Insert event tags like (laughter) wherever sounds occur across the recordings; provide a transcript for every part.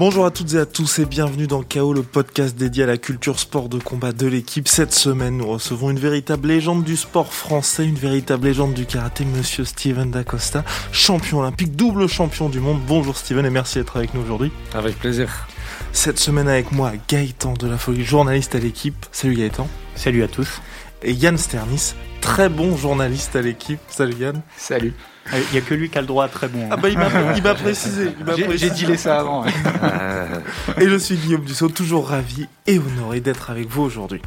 Bonjour à toutes et à tous et bienvenue dans KO, le podcast dédié à la culture sport de combat de l'équipe. Cette semaine, nous recevons une véritable légende du sport français, une véritable légende du karaté, monsieur Steven Dacosta, champion olympique, double champion du monde. Bonjour Steven et merci d'être avec nous aujourd'hui. Avec plaisir. Cette semaine avec moi, Gaëtan de la Folie, journaliste à l'équipe. Salut Gaëtan. Salut à tous. Et Yann Sternis, très bon journaliste à l'équipe. Salut Yann. Salut. Il n'y a que lui qui a le droit à très bon. Ah bah il m'a précisé. J'ai dit ça avant. et je suis Guillaume Dussault, toujours ravi et honoré d'être avec vous aujourd'hui.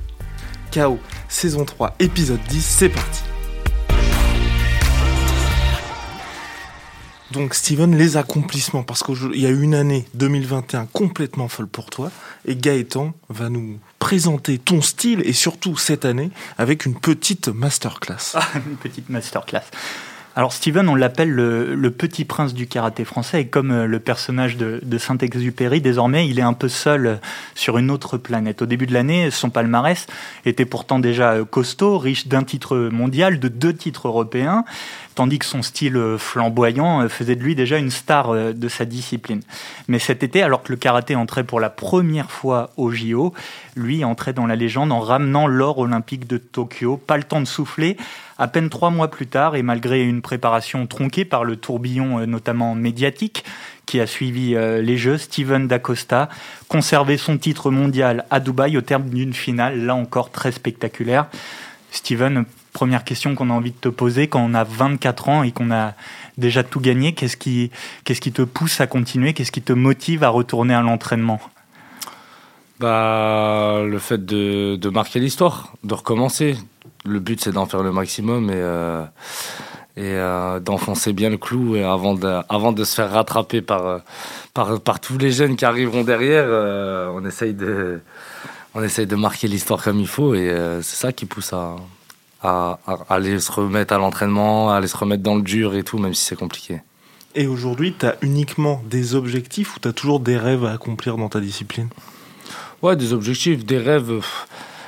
KO, saison 3, épisode 10, c'est parti. Donc Steven, les accomplissements, parce qu'il y a eu une année 2021 complètement folle pour toi, et Gaëtan va nous présenter ton style et surtout cette année avec une petite masterclass. Ah, une petite masterclass. Alors Steven, on l'appelle le, petit prince du karaté français, et comme euh, le personnage de, Saint-Exupéry, désormais, il est un peu seul euh, sur une autre planète. Au début de l'année, son palmarès était pourtant déjà euh, costaud, riche d'un titre mondial, de deux titres européens, tandis que son style flamboyant faisait de lui déjà une star de sa discipline. Mais cet été, alors que le karaté entrait pour la première fois au JO, lui entrait dans la légende en ramenant l'or olympique de Tokyo. Pas le temps de souffler, à peine trois mois plus tard, et malgré une préparation tronquée par le tourbillon euh, notamment médiatique qui a suivi euh, les Jeux, Steven D'Acosta conservait son titre mondial à Dubaï au terme d'une finale, là encore très spectaculaire. Steven, première question qu'on a envie de te poser, quand on a 24 ans et qu'on a déjà tout gagné, qu'est-ce qui, qu'est-ce qui te pousse à continuer Qu'est-ce qui te motive à retourner à l'entraînement? Bah, Le fait de, marquer l'histoire, de recommencer, le but c'est d'en faire le maximum et, euh, euh, d'enfoncer bien le clou et avant de, se faire rattraper par, euh, tous les jeunes qui arriveront derrière, on, essaye de, on essaye de marquer l'histoire comme il faut et c'est ça qui pousse à, aller se remettre à l'entraînement, à aller se remettre dans le dur et tout, même si c'est compliqué. Et aujourd'hui, tu as uniquement des objectifs ou tu as toujours des rêves à accomplir dans ta discipline? Ouais, des objectifs, des rêves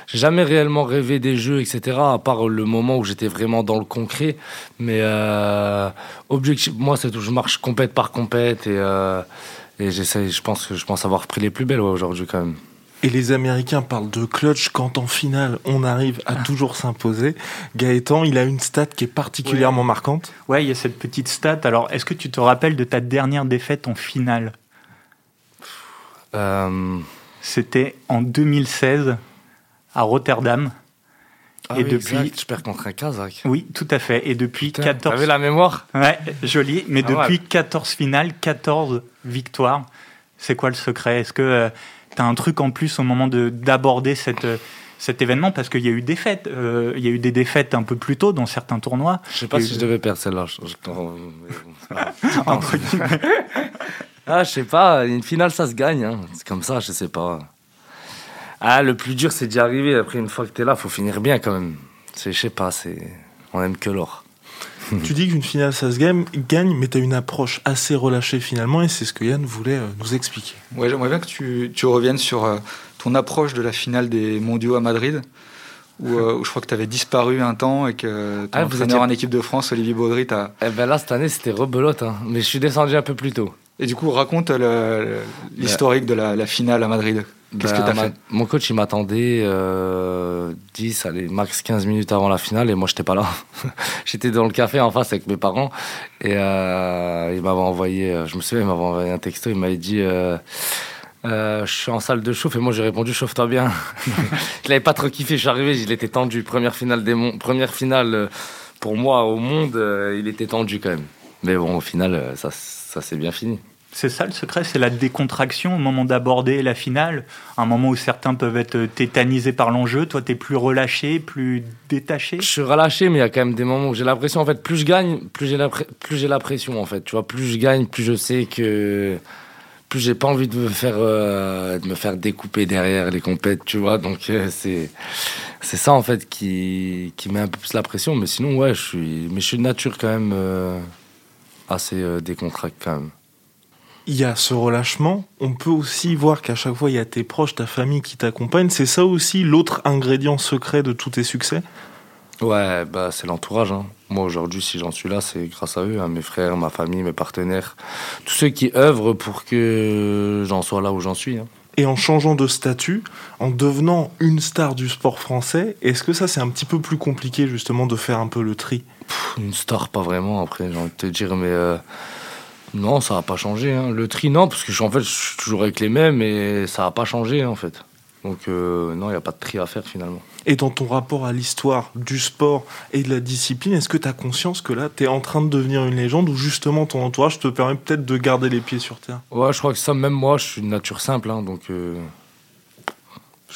j'ai jamais réellement rêvé des jeux, etc. À part le moment où j'étais vraiment dans le concret. Mais euh, objectif, moi, c'est tout. Je marche compète par compète et, euh, et j'essaie. Je pense que je pense avoir pris les plus belles aujourd'hui quand même. Et les Américains parlent de clutch quand en finale on arrive à toujours s'imposer. Gaëtan, il a une stat qui est particulièrement marquante. Ouais, il y a cette petite stat. Alors, est-ce que tu te rappelles de ta dernière défaite en finale? Euh... C'était en 2016 à Rotterdam. Ah et depuis, tu perds contre un Kazakh. Oui, tout à fait. Et depuis Putain, 14. T'avais la mémoire Ouais, joli. Mais ah depuis 14 finales, 14 victoires. C'est quoi le secret? Est-ce que euh, tu as un truc en plus au moment d'aborder cette euh, cet événement? Parce qu'il y a eu des fêtes, euh, il y a eu des défaites un peu plus tôt dans certains tournois. Je sais pas si je devais perdre celle-là. (laughs) (laughs) ah, je sais pas. Une finale, ça se gagne. Hein. C'est comme ça, je sais pas. Ah, le plus dur, c'est d'y arriver. Après, une fois que tu es là, faut finir bien quand même. Je sais pas, c'est... on aime que l'or. (laughs) tu dis qu'une finale, ça se gagne, gagne mais tu as une approche assez relâchée finalement, et c'est ce que Yann voulait euh, nous expliquer. Ouais, j'aimerais bien que tu, tu reviennes sur euh, ton approche de la finale des mondiaux à Madrid. Où, euh, je crois que tu avais disparu un temps et que ton ah, entraîneur en équipe de France, Olivier Baudry, t'a... Eh ben là, cette année, c'était rebelote, hein. mais je suis descendu un peu plus tôt. Et du coup, raconte l'historique de la, la, finale à Madrid. Qu'est-ce que bah, tu as fait Mon coach, il m'attendait euh, 10, allez, max 15 minutes avant la finale et moi, j'étais pas là. (laughs) j'étais dans le café en face avec mes parents et euh, il m'avait envoyé, euh, je me souviens, il m'avait envoyé un texto, il m'avait dit euh, euh, Je suis en salle de chauffe et moi, j'ai répondu Chauffe-toi bien. (laughs) je l'avais pas trop kiffé, je suis arrivé, il était tendu. Première finale, des première finale pour moi au monde, il était tendu quand même. Mais bon, au final, ça, ça s'est bien fini. C'est ça le secret, c'est la décontraction au moment d'aborder la finale, un moment où certains peuvent être tétanisés par l'enjeu. Toi, tu es plus relâché, plus détaché? Je suis relâché, mais il y a quand même des moments où j'ai l'impression, en fait, plus je gagne, plus j'ai la, plus j'ai la pression, en fait. Tu vois, plus je gagne, plus je sais que. Plus j'ai pas envie de me faire, euh, de me faire découper derrière les compètes, tu vois. Donc, euh, c'est, c'est ça, en fait, qui, qui met un peu plus la pression. Mais sinon, ouais, je suis, mais je suis de nature quand même euh, assez décontracté, quand même il y a ce relâchement. On peut aussi voir qu'à chaque fois, il y a tes proches, ta famille qui t'accompagnent. C'est ça aussi l'autre ingrédient secret de tous tes succès? Ouais, bah, c'est l'entourage. Hein. Moi, aujourd'hui, si j'en suis là, c'est grâce à eux, à hein. mes frères, ma famille, mes partenaires, tous ceux qui œuvrent pour que j'en sois là où j'en suis. Hein. Et en changeant de statut, en devenant une star du sport français, est-ce que ça, c'est un petit peu plus compliqué, justement, de faire un peu le tri? Une star, pas vraiment, après, j'ai envie de te dire, mais. Euh, non, ça n'a pas changé. Le tri, non, parce que en fait, je suis toujours avec les mêmes et ça n'a pas changé, en fait. Donc, euh, non, il n'y a pas de tri à faire, finalement. Et dans ton rapport à l'histoire du sport et de la discipline, est-ce que tu as conscience que là, tu es en train de devenir une légende ou justement ton entourage te permet peut-être de garder les pieds sur terre? Ouais, je crois que ça, même moi, je suis une nature simple, hein, donc euh,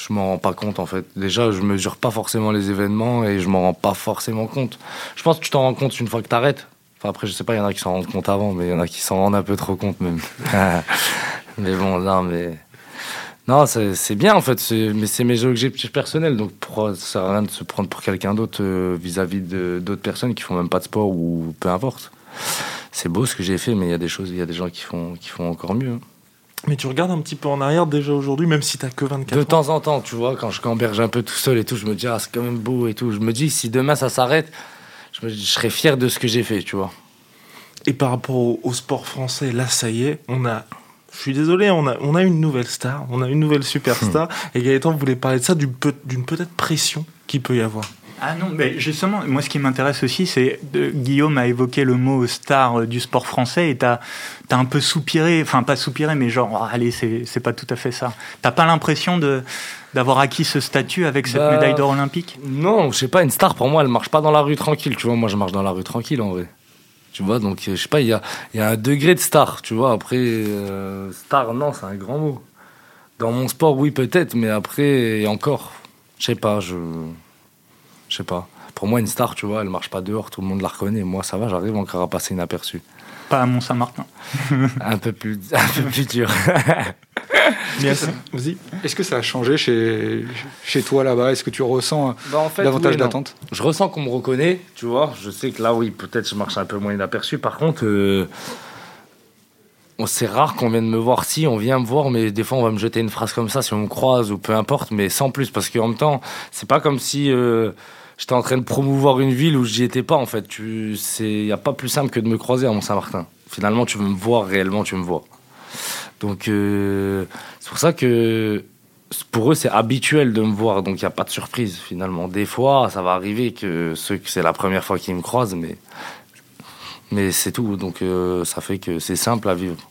je m'en rends pas compte en fait. Déjà, je mesure pas forcément les événements et je m'en rends pas forcément compte. Je pense que tu t'en rends compte une fois que tu arrêtes. Enfin, après, je sais pas, il y en a qui s'en rendent compte avant, mais il y en a qui s'en rendent un peu trop compte même. (laughs) mais bon, non, mais. Non, c'est bien en fait, mais c'est mes objectifs personnels, donc ça sert à rien de se prendre pour quelqu'un d'autre euh, vis-à-vis d'autres personnes qui font même pas de sport ou peu importe. C'est beau ce que j'ai fait, mais il y a des choses, il y a des gens qui font, qui font encore mieux. Mais tu regardes un petit peu en arrière déjà aujourd'hui, même si t'as que 24 ans. De temps en temps, tu vois, quand je camberge un peu tout seul et tout, je me dis, ah, c'est quand même beau et tout. Je me dis, si demain ça s'arrête, je, je serais fier de ce que j'ai fait, tu vois. Et par rapport au, sport français, là, ça y est, on a je suis désolé, on a, on a une nouvelle star, on a une nouvelle superstar. Hmm. et Gaëtan voulait parler de ça, d'une peut-être pression qu'il peut y avoir. Ah non, mais justement, moi ce qui m'intéresse aussi, c'est Guillaume a évoqué le mot star du sport français et tu as, un peu soupiré, enfin pas soupiré, mais genre, oh, allez, c'est pas tout à fait ça. T'as pas l'impression de d'avoir acquis ce statut avec cette bah, médaille d'or olympique? Non, je sais pas, une star pour moi, elle marche pas dans la rue tranquille, tu vois. Moi, je marche dans la rue tranquille en vrai. Tu vois, donc je sais pas, il y a, y a, un degré de star, tu vois. Après, euh, star, non, c'est un grand mot. Dans mon sport, oui, peut-être, mais après, et encore, je sais pas, je. Je sais pas. Pour moi, une star, tu vois, elle marche pas dehors, tout le monde la reconnaît. Moi, ça va, j'arrive encore à passer inaperçu. Pas à Mont-Saint-Martin. (laughs) un, peu plus, un peu plus dur. (laughs) Est-ce que ça a changé chez, chez toi là-bas? Est-ce que tu ressens bah, davantage d'attente? Je ressens qu'on me reconnaît, tu vois. Je sais que là, oui, peut-être je marche un peu moins inaperçu. Par contre, euh, c'est rare qu'on vienne me voir. Si, on vient me voir, mais des fois, on va me jeter une phrase comme ça si on me croise ou peu importe, mais sans plus. Parce qu'en même temps, c'est pas comme si. Euh, j'étais en train de promouvoir une ville où j'y étais pas en fait. Il n'y a pas plus simple que de me croiser à Mont-Saint-Martin. Finalement, tu veux me voir réellement, tu me vois. Donc euh, c'est pour ça que pour eux c'est habituel de me voir, donc il n'y a pas de surprise finalement. Des fois, ça va arriver que c'est la première fois qu'ils me croisent, mais mais c'est tout. Donc euh, ça fait que c'est simple à vivre.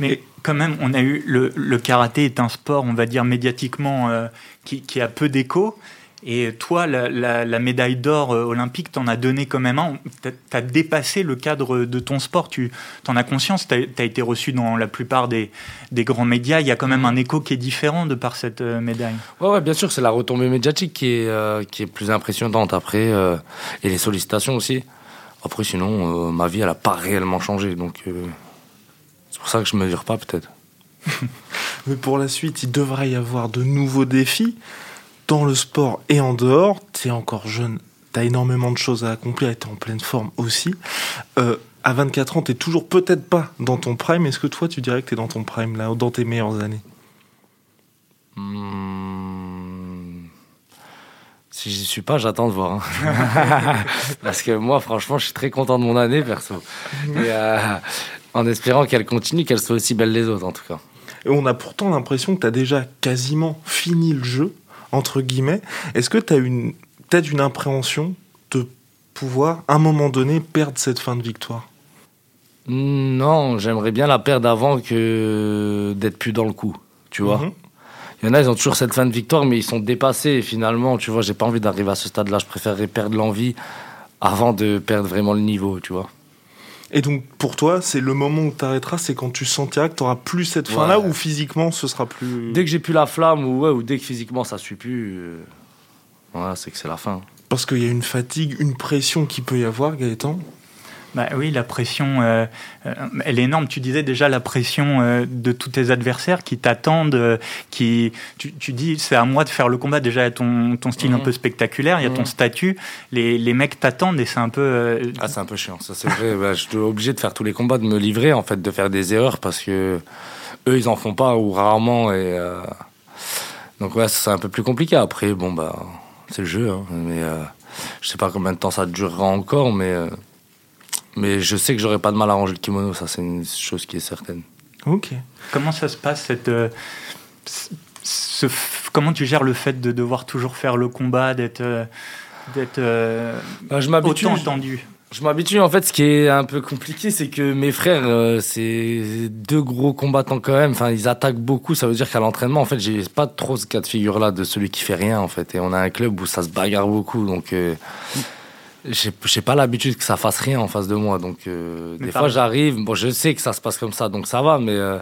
Mais quand même, on a eu le, le karaté est un sport, on va dire médiatiquement, euh, qui, a peu d'écho. Et toi, la, médaille d'or euh, olympique, t'en as donné quand même un. T'as as dépassé le cadre de ton sport. Tu en as conscience. T'as as été reçu dans la plupart des, grands médias. Il y a quand même un écho qui est différent de par cette euh, médaille. Ouais, ouais bien sûr. C'est la retombée médiatique qui est, euh, qui est plus impressionnante après. et les sollicitations aussi. Après, sinon, ma vie, elle n'a pas réellement changé. Donc, c'est pour ça que je ne mesure pas, peut-être. (laughs) Mais pour la suite, il devrait y avoir de nouveaux défis dans le sport et en dehors. Tu es encore jeune, tu as énormément de choses à accomplir et tu es en pleine forme aussi. Euh, à 24 ans, tu toujours peut-être pas dans ton prime. Est-ce que toi, tu dirais que tu es dans ton prime, là, dans tes meilleures années? Hmm. Si j'y suis pas, j'attends de voir. Hein. (laughs) Parce que moi, franchement, je suis très content de mon année, perso. Euh, en espérant qu'elle continue, qu'elle soit aussi belle les autres, en tout cas. Et on a pourtant l'impression que tu as déjà quasiment fini le jeu entre guillemets. Est-ce que tu as une, peut-être une appréhension de pouvoir, à un moment donné, perdre cette fin de victoire? Non, j'aimerais bien la perdre avant que d'être plus dans le coup, tu vois. Mhm. Il y en a, ils ont toujours cette fin de victoire, mais ils sont dépassés. finalement, tu vois, j'ai pas envie d'arriver à ce stade-là. Je préférerais perdre l'envie avant de perdre vraiment le niveau, tu vois. Et donc pour toi, c'est le moment où tu arrêteras, c'est quand tu sentiras que tu n'auras plus cette fin-là ou physiquement ce sera plus. Dès que j'ai plus la flamme ou, ou dès que physiquement ça suit plus, euh, c'est que c'est la fin. Parce qu'il y a une fatigue, une pression qui peut y avoir, Gaëtan bah oui, la pression, euh, euh, elle est énorme. Tu disais déjà la pression euh, de tous tes adversaires qui t'attendent, qui, tu, dis, c'est à moi de faire le combat. Déjà, il y a ton, ton style un mhm. peu spectaculaire, il y a ton mhm. statut. Les, les mecs t'attendent et c'est un peu. Ah, c'est un peu chiant, ça c'est vrai. bah, je suis obligé de faire tous les combats, de me livrer, en fait, de faire des erreurs parce que eux, ils en font pas ou rarement. Et, donc, ouais, c'est un peu plus compliqué. Après, bon, bah, c'est le jeu, hein, mais je sais pas combien de temps ça durera encore, mais, mais je sais que j'aurai pas de mal à ranger le kimono, ça c'est une chose qui est certaine. Ok. Comment ça se passe cette, ce, comment tu gères le fait de devoir toujours faire le combat, d'être d'être bah, autant entendu je m'habitue. En fait, ce qui est un peu compliqué, c'est que mes frères, euh, c'est deux gros combattants quand même. Enfin, ils attaquent beaucoup. Ça veut dire qu'à l'entraînement, en fait, j'ai pas trop ce cas de figure-là de celui qui fait rien, en fait. Et on a un club où ça se bagarre beaucoup. Donc, euh, j'ai pas l'habitude que ça fasse rien en face de moi. Donc, euh, des fois, j'arrive. Bon, je sais que ça se passe comme ça, donc ça va. Mais euh,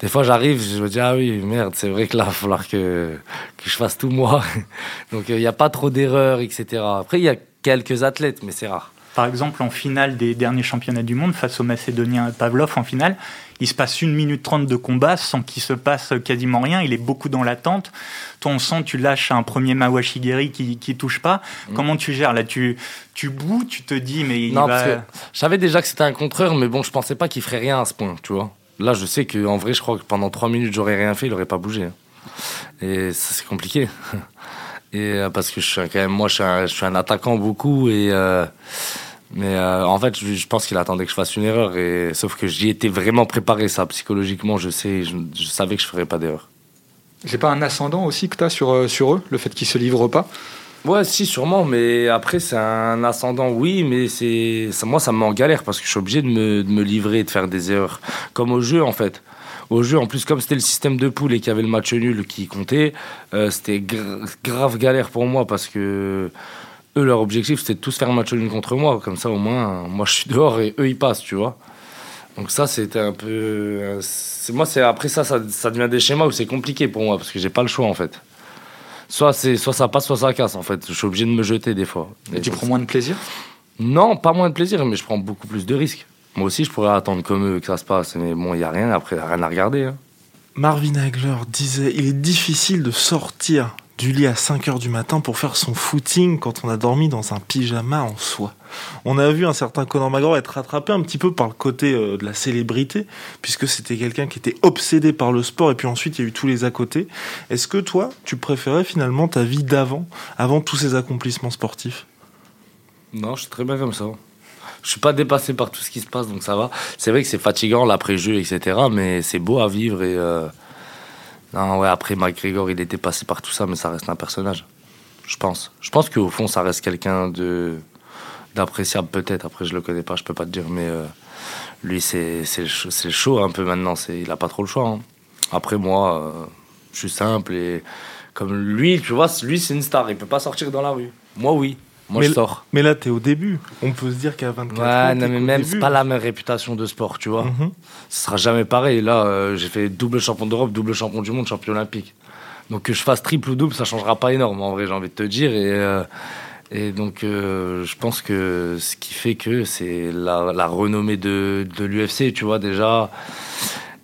des fois, j'arrive, je me dis, ah oui, merde, c'est vrai que là, il (laughs) va falloir que, que je fasse tout moi. (laughs) donc, il n'y a pas trop d'erreurs, etc. Après, il y a quelques athlètes, mais c'est rare. Par exemple, en finale des derniers championnats du monde, face au Macédonien Pavlov, en finale, il se passe une minute trente de combat sans qu'il se passe quasiment rien. Il est beaucoup dans l'attente. Toi, on sent, tu lâches un premier Mawashigiri qui, qui touche pas. Mm. Comment tu gères là? Tu, tu bouts, tu te dis, mais il non, va... je savais déjà que c'était un contreur, mais bon, je pensais pas qu'il ferait rien à ce point, tu vois. Là, je sais qu'en vrai, je crois que pendant trois minutes, j'aurais rien fait, il aurait pas bougé. Hein. Et ça, c'est compliqué. (laughs) Et euh, parce que je suis quand même, moi, je suis un, je suis un attaquant beaucoup et. Euh, mais euh, en fait, je, pense qu'il attendait que je fasse une erreur. Et, sauf que j'y étais vraiment préparé, ça. Psychologiquement, je, sais, je, savais que je ne ferais pas d'erreur. C'est pas un ascendant aussi que tu as sur, euh, sur eux, le fait qu'ils se livrent pas? Ouais, si, sûrement. Mais après, c'est un ascendant, oui. Mais c'est moi, ça me met en galère parce que je suis obligé de me, de me livrer et de faire des erreurs. Comme au jeu, en fait au jeu. En plus, comme c'était le système de poule et qu'il y avait le match nul qui comptait, euh, c'était grave galère pour moi parce que eux, leur objectif, c'était de tous faire un match nul contre moi. Comme ça, au moins, moi, je suis dehors et eux, ils passent, tu vois. Donc ça, c'était un peu... Moi, c'est après ça, ça, ça, devient des schémas où c'est compliqué pour moi, parce que j'ai pas le choix, en fait. Soit, soit ça passe, soit ça casse, en fait. Je suis obligé de me jeter, des fois. Et, tu prends moins de plaisir? Non, pas moins de plaisir, mais je prends beaucoup plus de risques. Moi aussi, je pourrais attendre comme eux que ça se passe, mais bon, il n'y a rien, après, rien à regarder. Hein. Marvin Hagler disait, il est difficile de sortir du lit à 5 heures du matin pour faire son footing quand on a dormi dans un pyjama en soie. On a vu un certain Conor McGregor être rattrapé un petit peu par le côté euh, de la célébrité, puisque c'était quelqu'un qui était obsédé par le sport, et puis ensuite il y a eu tous les à côté. Est-ce que toi, tu préférais finalement ta vie d'avant, avant tous ces accomplissements sportifs? Non, je suis très bien comme ça. Je suis pas dépassé par tout ce qui se passe, donc ça va. C'est vrai que c'est fatigant l'après-jeu, etc., mais c'est beau à vivre et... Euh, non, ouais, après, McGregor, il était passé par tout ça, mais ça reste un personnage. Je pense. Je pense qu'au fond, ça reste quelqu'un de d'appréciable peut-être. Après, je le connais pas, je peux pas te dire, mais euh, lui, c'est chaud un peu maintenant. Il a pas trop le choix. Hein. Après, moi, euh, je suis simple et comme lui, tu vois, lui, c'est une star. Il peut pas sortir dans la rue. Moi, oui. Moi, mais, je sors. Mais là, tu es au début. On peut se dire qu'à 24 ouais, ans. non, mais même, c'est pas la même réputation de sport, tu vois. Mm Ce sera jamais pareil. Là, euh, j'ai fait double champion d'Europe, double champion du monde, champion olympique. Donc, que je fasse triple ou double, ça changera pas énorme, en vrai, j'ai envie de te dire. Et, euh, et donc, euh, je pense que ce qui fait que c'est la, la, renommée de, de l'UFC, tu vois, déjà.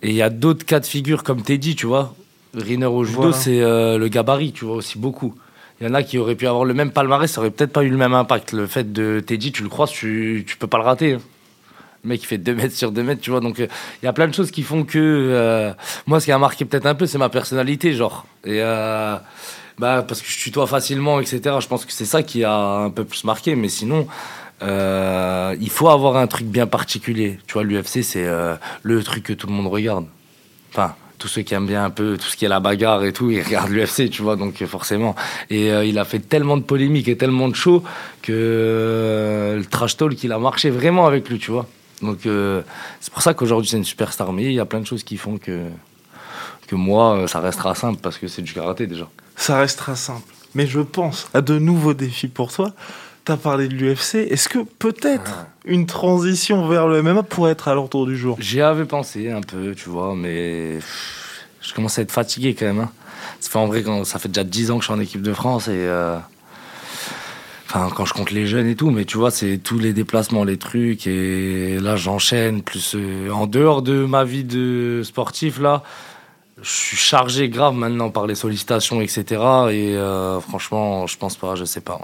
Et il y a d'autres cas de figure, comme t'es dit, tu vois. Riner au judo, c'est le gabarit, tu vois, aussi beaucoup. Il y en a qui auraient pu avoir le même palmarès, ça aurait peut-être pas eu le même impact. Le fait de Teddy, tu le croises, tu, tu peux pas le rater. Hein. Le mec, il fait 2 mètres sur 2 mètres, tu vois. Donc, euh, il y a plein de choses qui font que. Euh, moi, ce qui a marqué peut-être un peu, c'est ma personnalité, genre. Et. Euh, bah, parce que je tutoie facilement, etc. Je pense que c'est ça qui a un peu plus marqué. Mais sinon, il faut avoir un truc bien particulier. Tu vois, l'UFC, c'est le truc que tout le monde regarde. Enfin, tous ceux qui aiment bien un peu tout ce qui est la bagarre et tout, ils regardent l'UFC, tu vois, donc forcément. Et euh, il a fait tellement de polémiques et tellement de shows que euh, le trash talk, il a marché vraiment avec lui, tu vois. Donc euh, c'est pour ça qu'aujourd'hui c'est une superstar. Mais il y a plein de choses qui font que, que moi, ça restera simple parce que c'est du karaté déjà. Ça restera simple. Mais je pense à de nouveaux défis pour toi. Tu as parlé de l'UFC. Est-ce que peut-être ah. une transition vers le MMA pourrait être à l'ordre du jour? J'y avais pensé un peu, tu vois, mais je commence à être fatigué quand même. Hein. Ça fait en vrai, ça fait déjà 10 ans que je suis en équipe de France et. Euh, enfin, quand je compte les jeunes et tout, mais tu vois, c'est tous les déplacements, les trucs, et là j'enchaîne. Plus euh, en dehors de ma vie de sportif, là, je suis chargé grave maintenant par les sollicitations, etc. Et euh, franchement, je pense pas, je sais pas.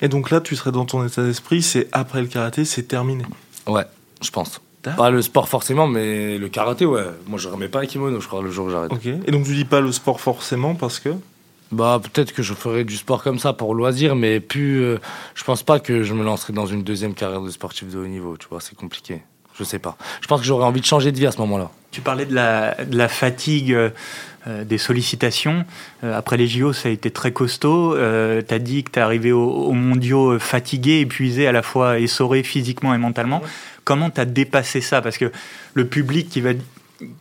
Et donc là, tu serais dans ton état d'esprit, c'est après le karaté, c'est terminé. Ouais, je pense. Pas le sport forcément, mais le karaté, ouais. Moi, je remets pas un kimono, je crois, le jour où j'arrête. Ok. Et donc, tu dis pas le sport forcément parce que Bah peut-être que je ferais du sport comme ça pour loisir, mais plus, euh, je pense pas que je me lancerai dans une deuxième carrière de sportif de haut niveau. Tu vois, c'est compliqué. Je sais pas. Je pense que j'aurais envie de changer de vie à ce moment-là. Tu parlais de la, de la fatigue. Euh, euh, des sollicitations. après les JO, ça a été très costaud. tu as dit que tu es arrivé aux, mondiaux fatigué, épuisé, à la fois essoré physiquement et mentalement. Comment tu as dépassé ça? Parce que le public qui va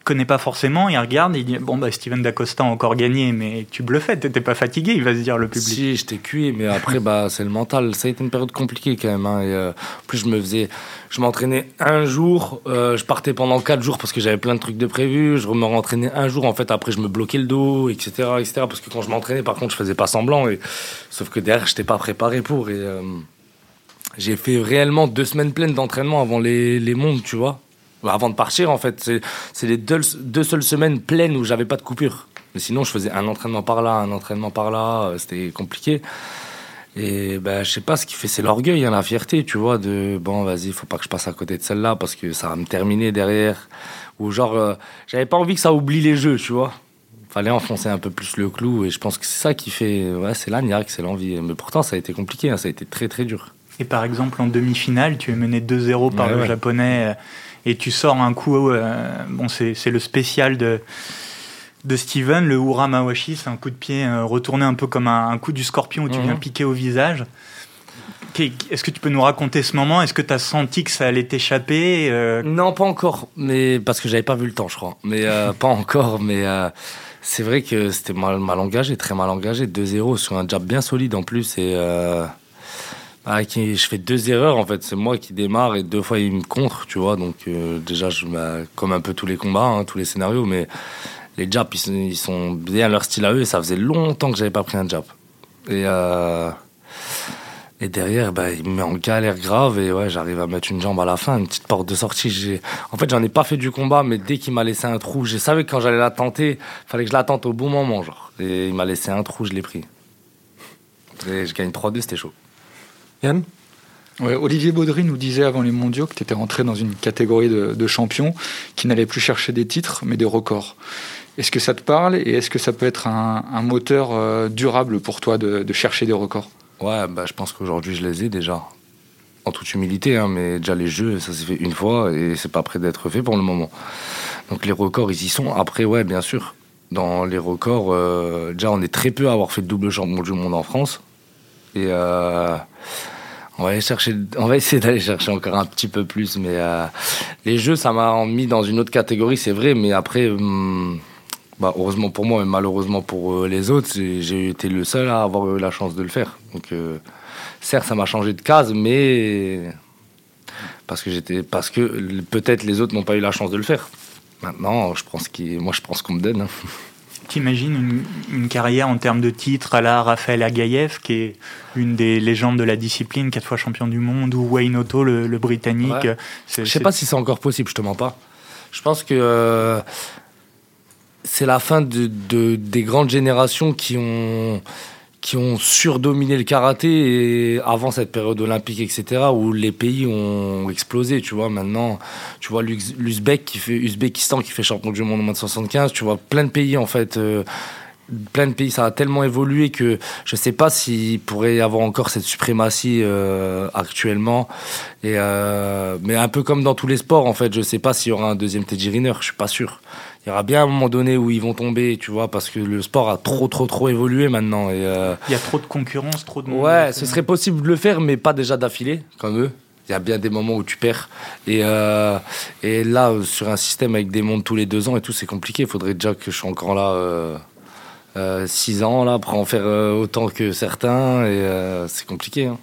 connaît pas forcément, il regarde, il dit bon bah Steven Dacosta a encore gagné, mais tu bluffais, t'étais pas fatigué, il va se dire le public. Si, j'étais cuit, mais après bah c'est le mental. Ça a été une période compliquée quand même. Hein, et, euh, plus je me faisais, je m'entraînais un jour, euh, je partais pendant quatre jours parce que j'avais plein de trucs de prévus. Je me rentraînais un jour en fait. Après je me bloquais le dos, etc., etc. Parce que quand je m'entraînais, par contre, je faisais pas semblant. Et sauf que derrière, j'étais pas préparé pour. Et euh, j'ai fait réellement deux semaines pleines d'entraînement avant les, les mondes, tu vois. Bah, avant de partir, en fait, c'est les deux, deux, seules semaines pleines où j'avais pas de coupure. Mais sinon, je faisais un entraînement par là, un entraînement par là, euh, c'était compliqué. Et ben, je sais pas, ce qui fait, c'est l'orgueil, hein, la fierté, tu vois, de bon, vas-y, faut pas que je passe à côté de celle-là parce que ça va me terminer derrière. Ou genre, euh, j'avais pas envie que ça oublie les jeux, tu vois. Fallait enfoncer un peu plus le clou et je pense que c'est ça qui fait, ouais, c'est l'agnac, c'est l'envie. Mais pourtant, ça a été compliqué, hein, ça a été très très dur. Et par exemple, en demi-finale, tu es mené 2-0 par le japonais et tu sors un coup, euh, bon, c'est le spécial de, de Steven, le Ura Mawashi, c'est un coup de pied euh, retourné un peu comme un, coup du scorpion où tu viens mhm. piquer au visage. Est-ce que tu peux nous raconter ce moment? Est-ce que tu as senti que ça allait t'échapper euh? Non, pas encore, mais parce que j'avais pas vu le temps, je crois. Mais (laughs) pas encore, mais c'est vrai que c'était mal, mal, engagé, très mal engagé. 2-0 sur un jab bien solide en plus et ah, je fais deux erreurs en fait. C'est moi qui démarre et deux fois il me contre, tu vois. Donc euh, déjà, je, comme un peu tous les combats, hein, tous les scénarios, mais les jabs ils, sont bien leur style à eux et ça faisait longtemps que j'avais pas pris un jab. Et euh, et derrière, bah, il me met en galère grave et ouais, j'arrive à mettre une jambe à la fin, une petite porte de sortie. En fait, j'en ai pas fait du combat, mais dès qu'il m'a laissé un trou, je savais que quand j'allais la tenter, fallait que je la tente au bon moment, genre. Et il m'a laissé un trou, je l'ai pris. Et je gagne 3-2, c'était chaud. Yann? Olivier Baudry nous disait avant les mondiaux que tu étais rentré dans une catégorie de, champions qui n'allait plus chercher des titres, mais des records. Est-ce que ça te parle et est-ce que ça peut être un, moteur euh, durable pour toi de, chercher des records? Ouais, bah, je pense qu'aujourd'hui je les ai déjà. En toute humilité, hein, mais déjà les jeux, ça s'est fait une fois et c'est pas prêt d'être fait pour le moment. Donc les records, ils y sont. Après, ouais, bien sûr, dans les records, euh, déjà on est très peu à avoir fait le double champion du monde en France. Euh, on va, essayer d'aller chercher encore un petit peu plus. Mais euh, les jeux, ça m'a mis dans une autre catégorie, c'est vrai. Mais après, hum, bah, heureusement pour moi, mais malheureusement pour euh, les autres, j'ai été le seul à avoir eu la chance de le faire. Donc, certes, ça m'a changé de case, mais parce que j'étais, parce que peut-être les autres n'ont pas eu la chance de le faire. Maintenant, je pense moi, je pense qu'on me donne. Hein. T'imagines une, une, carrière en termes de titres à la Raphaël Agaïev, qui est une des légendes de la discipline, quatre fois champion du monde, ou Wayne Otto, le, britannique. Je sais pas si c'est encore possible, je te mens pas. Je pense que euh, c'est la fin de, de, des grandes générations qui ont qui ont surdominé le karaté avant cette période olympique, etc., où les pays ont explosé. Tu vois, maintenant, tu vois l'Uzbek qui fait Uzbekistan qui fait champion du monde en moins de 75. Tu vois plein de pays en fait. Euh, plein de pays, ça a tellement évolué que je sais pas s'il pourrait y avoir encore cette suprématie euh, actuellement. Euh, mais un peu comme dans tous les sports, en fait, je sais pas s'il y aura un deuxième Teddy Riner, je suis pas sûr il y aura bien un moment donné où ils vont tomber, tu vois, parce que le sport a trop, trop, trop évolué maintenant. Et euh, Il y a trop de concurrence, trop de monde. Ouais, ce serait possible de le faire, mais pas déjà d'affilée, comme eux. Il y a bien des moments où tu perds. Et, euh, et là, sur un système avec des mondes tous les deux ans et tout, c'est compliqué. Il faudrait déjà que je sois encore là euh, six ans, là, pour en faire autant que certains. Et c'est compliqué. Hein.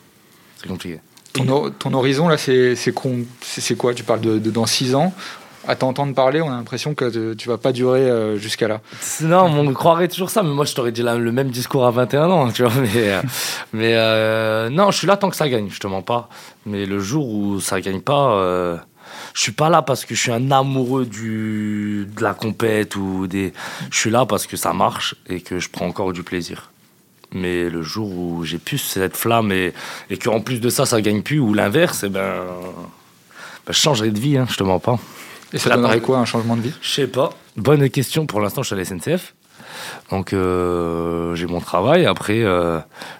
C'est compliqué. Ton, ton, horizon, là, c'est quoi? Tu parles de, de dans six ans? À t'entendre parler, on a l'impression que tu vas pas durer euh, jusqu'à là. Non, on croirait toujours ça, mais moi je t'aurais dit le même discours à 21 ans, tu vois. (laughs) Mais, euh, euh, non, je suis là tant que ça gagne, je te mens pas. Mais le jour où ça gagne pas, je suis pas là parce que je suis un amoureux de la compète ou des. Je suis là parce que ça marche et que je prends encore du plaisir. Mais le jour où j'ai plus cette flamme et, et qu'en plus de ça, ça gagne plus, ou l'inverse, eh ben, ben, je changerai de vie, hein, je te mens pas. Et ça donnerait quoi un changement de vie? Je sais pas. Bonne question. Pour l'instant, je suis à la SNCF. Donc j'ai mon travail. Après,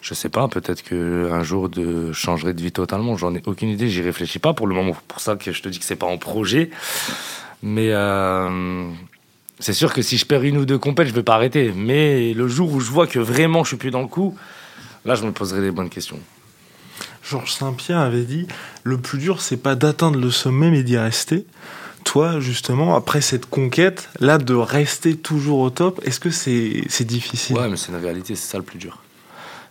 je sais pas, peut-être que un jour de changerai de vie totalement. J'en ai aucune idée. J'y réfléchis pas pour le moment. Pour ça que je te dis que c'est pas en projet. Mais c'est sûr que si je perds une ou deux compètes, je vais pas arrêter. Mais le jour où je vois que vraiment je suis plus dans le coup, là, je me poserai des bonnes questions. Georges Saint-Pierre avait dit le plus dur, c'est pas d'atteindre le sommet, mais d'y rester. Toi, justement, après cette conquête, là, de rester toujours au top, est-ce que c'est difficile? Ouais, mais c'est une réalité, c'est ça le plus dur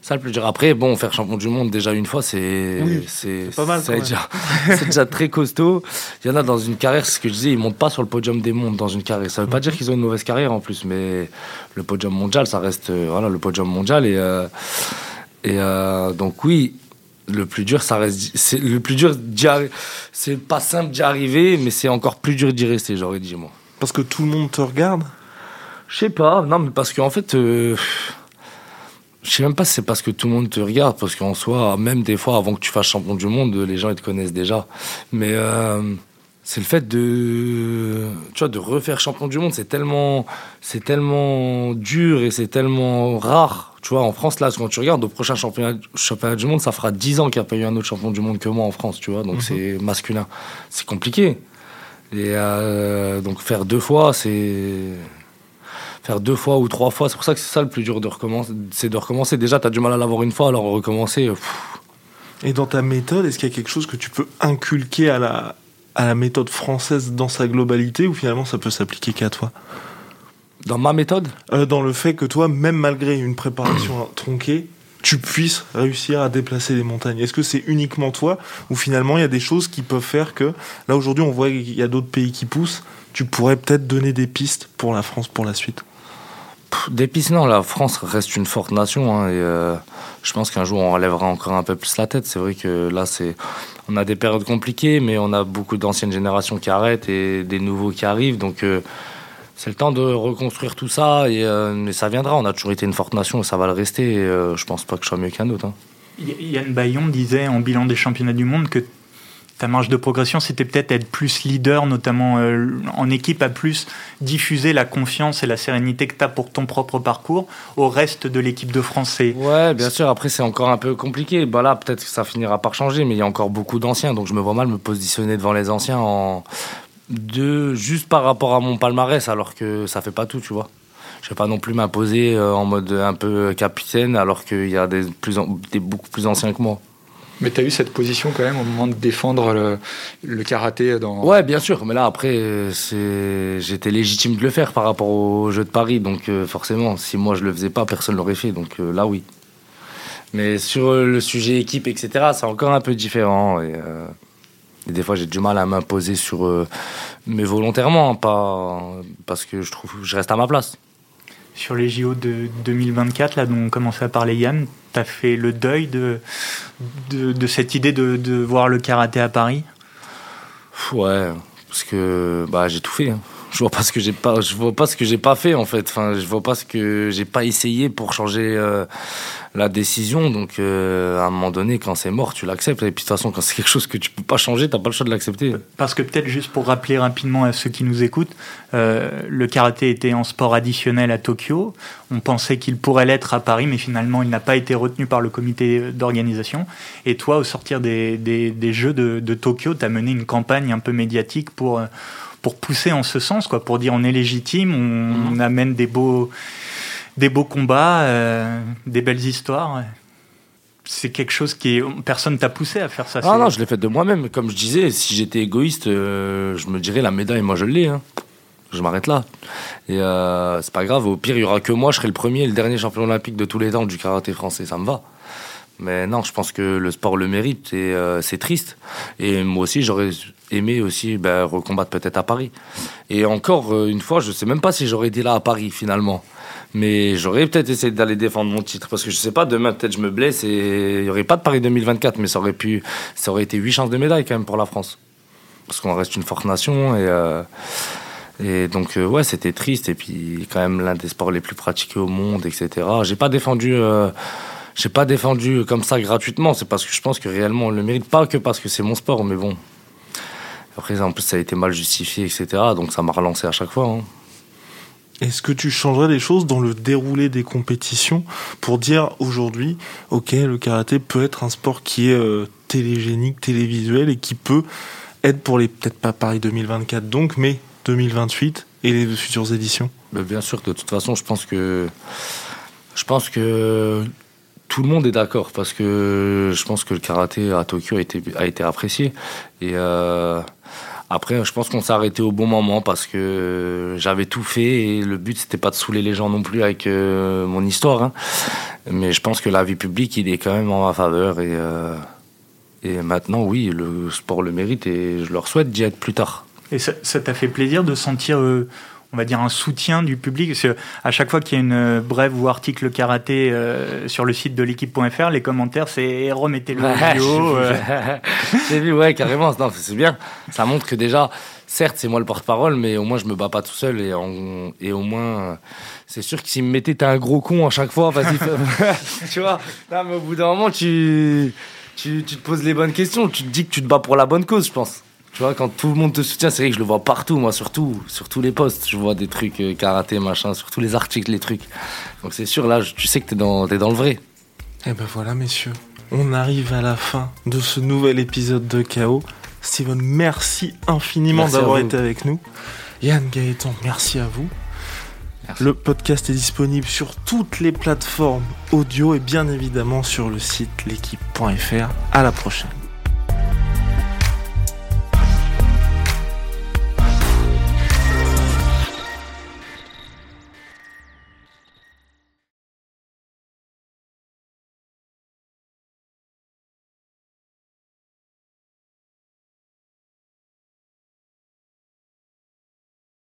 ça le plus dur. Après, bon, faire champion du monde déjà une fois, c'est c'est pas mal. C'est déjà, (laughs) déjà, très costaud. Il y en a dans une carrière, ce que je disais, ils montent pas sur le podium des mondes dans une carrière. Ça veut pas dire qu'ils ont une mauvaise carrière en plus, mais le podium mondial, ça reste euh, voilà le podium mondial et euh, et euh, donc oui. Le plus dur, ça reste. C'est le plus dur. C'est pas simple d'y arriver, mais c'est encore plus dur d'y rester. J'aurais dit moi. Parce que tout le monde te regarde? Je sais pas. Non, mais parce qu'en fait. Je sais même pas si c'est parce que tout le monde te regarde, parce qu'en soi, même des fois, avant que tu fasses champion du monde, les gens ils te connaissent déjà. Mais euh, c'est le fait de, tu vois, de refaire champion du monde, c'est tellement, c'est tellement dur et c'est tellement rare. Tu vois, en France, là, quand tu regardes au prochain championnat, championnat du monde, ça fera 10 ans qu'il n'y a pas eu un autre champion du monde que moi en France, tu vois. Donc mhm. c'est masculin. C'est compliqué. Et euh, donc faire deux fois, c'est faire deux fois ou trois fois. C'est pour ça que c'est ça le plus dur de recommencer. C'est de recommencer. Déjà, tu as du mal à l'avoir une fois, alors recommencer. Et dans ta méthode, est-ce qu'il y a quelque chose que tu peux inculquer à la, à la méthode française dans sa globalité ou finalement ça peut s'appliquer qu'à toi Dans ma méthode euh, Dans le fait que toi, même malgré une préparation (coughs) tronquée, tu puisses réussir à déplacer les montagnes. Est-ce que c'est uniquement toi ou finalement il y a des choses qui peuvent faire que là aujourd'hui on voit qu'il y a d'autres pays qui poussent, tu pourrais peut-être donner des pistes pour la France pour la suite des pistes, non. La France reste une forte nation. Hein, et euh, je pense qu'un jour, on relèvera encore un peu plus la tête. C'est vrai que là, c'est, on a des périodes compliquées, mais on a beaucoup d'anciennes générations qui arrêtent et des nouveaux qui arrivent. Donc, euh, c'est le temps de reconstruire tout ça. Et, euh, mais ça viendra. On a toujours été une forte nation et ça va le rester. Et, je pense pas que je sois mieux qu'un autre. Hein. Yann Bayon disait en bilan des championnats du monde que ta marge de progression, c'était peut-être être plus leader, notamment euh, en équipe, à plus diffuser la confiance et la sérénité que tu as pour ton propre parcours au reste de l'équipe de français. Ouais, bien sûr. Après, c'est encore un peu compliqué. Bah là, peut-être que ça finira par changer, mais il y a encore beaucoup d'anciens, donc je me vois mal me positionner devant les anciens juste par rapport à mon palmarès, alors que ça fait pas tout, tu vois. Je vais pas non plus m'imposer euh, en mode un peu capitaine, alors qu'il y a des beaucoup plus anciens que moi. Mais tu as eu cette position quand même au moment de défendre le, karaté dans. Ouais, bien sûr. Mais là, après, j'étais légitime de le faire par rapport au jeu de Paris. Donc, euh, forcément, si moi je le faisais pas, personne l'aurait fait. Donc euh, là, oui. Mais sur le sujet équipe, etc., c'est encore un peu différent. Et, euh, des fois, j'ai du mal à m'imposer sur. mais volontairement, pas parce que je trouve je reste à ma place sur les JO de 2024, là, dont on commençait à parler Yann, tu as fait le deuil de, de, cette idée de, voir le karaté à Paris? Ouais, parce que bah, j'ai tout fait. Hein. Je vois pas ce que j'ai pas, je vois pas ce que j'ai pas fait en fait. Enfin, je vois pas ce que j'ai pas essayé pour changer euh, la décision. Donc, euh, à un moment donné, quand c'est mort, tu l'acceptes. Et puis, de toute façon, quand c'est quelque chose que tu peux pas changer, t'as pas le choix de l'accepter. Parce que peut-être juste pour rappeler rapidement à ceux qui nous écoutent, euh, le karaté était en sport additionnel à Tokyo. On pensait qu'il pourrait l'être à Paris, mais finalement, il n'a pas été retenu par le comité d'organisation. Et toi, au sortir des, des, Jeux de, de Tokyo, tu as mené une campagne un peu médiatique pour pour pousser en ce sens, quoi, pour dire on est légitime, on, mhm. amène des beaux, des beaux combats, euh, des belles histoires. C'est quelque chose qui est... personne t'a poussé à faire ça. Ah non, je l'ai fait de moi-même. Comme je disais, si j'étais égoïste, euh, je me dirais la médaille, moi je l'ai. Hein. Je m'arrête là. Et euh, c'est pas grave. Au pire, il y aura que moi. Je serai le premier et le dernier champion olympique de tous les temps du karaté français. Ça me va. Mais non, je pense que le sport le mérite et euh, c'est triste. Et moi aussi, j'aurais aimé aussi ben, recombattre peut-être à Paris. Et encore euh, une fois, je sais même pas si j'aurais été là à Paris finalement. Mais j'aurais peut-être essayé d'aller défendre mon titre parce que je sais pas, demain peut-être je me blesse et il y aurait pas de Paris 2024, mais ça aurait pu, ça aurait été huit chances de médaille quand même pour la France. Parce qu'on reste une forte nation et. Euh, et donc, ouais, c'était triste. Et puis, quand même, l'un des sports les plus pratiqués au monde, etc. J'ai pas défendu j'ai pas défendu comme ça gratuitement. C'est parce que je pense que réellement on le mérite pas que parce que c'est mon sport, mais bon. Après, en plus, ça a été mal justifié, etc. Donc ça m'a relancé à chaque fois. Hein. Est-ce que tu changerais des choses dans le déroulé des compétitions pour dire aujourd'hui, ok, le karaté peut être un sport qui est euh, télégénique, télévisuel et qui peut être pour les, peut-être pas Paris 2024 donc, mais 2028 et les futures éditions? Mais Bien sûr, de toute façon, je pense que, je pense que tout le monde est d'accord parce que je pense que le karaté à Tokyo a été, apprécié. Et euh, après, je pense qu'on s'est arrêté au bon moment parce que j'avais tout fait et le but c'était pas de saouler les gens non plus avec euh, mon histoire. hein. Mais je pense que la vie publique, il est quand même en ma faveur et, euh, et maintenant, oui, le sport le mérite et je leur souhaite d'y être plus tard. Et ça t'a fait plaisir de sentir, on va dire, un soutien du public Parce que à chaque fois qu'il y a une euh, brève ou article karaté euh, sur le site de l'équipe.fr, les commentaires c'est remettez le Ouais, vidéo. (laughs) j'ai euh. (laughs) vu, ouais, carrément. Non, c'est bien. Ça montre que déjà, certes, c'est moi le porte-parole, mais au moins, je me bats pas tout seul. Et, en- et au moins, c'est sûr que s'ils me mettaient, t'es un gros con à chaque fois, vas-y. (laughs) tu vois, non, mais au bout d'un moment, tu, tu, tu te poses les bonnes questions. Tu te dis que tu te bats pour la bonne cause, je pense. Tu vois, quand tout le monde te soutient, c'est vrai que je le vois partout, moi, surtout, sur tous les posts. Je vois des trucs euh, karaté, machin, sur tous les articles, les trucs. Donc c'est sûr, là, je- tu sais que t'es dans, t'es dans le vrai. Eh ben voilà, messieurs, on arrive à la fin de ce nouvel épisode de Chaos. Steven, merci infiniment d'avoir été avec nous. Yann Gaëtan, merci à vous. Merci. Le podcast est disponible sur toutes les plateformes audio et bien évidemment sur le site l'équipe.fr. À la prochaine.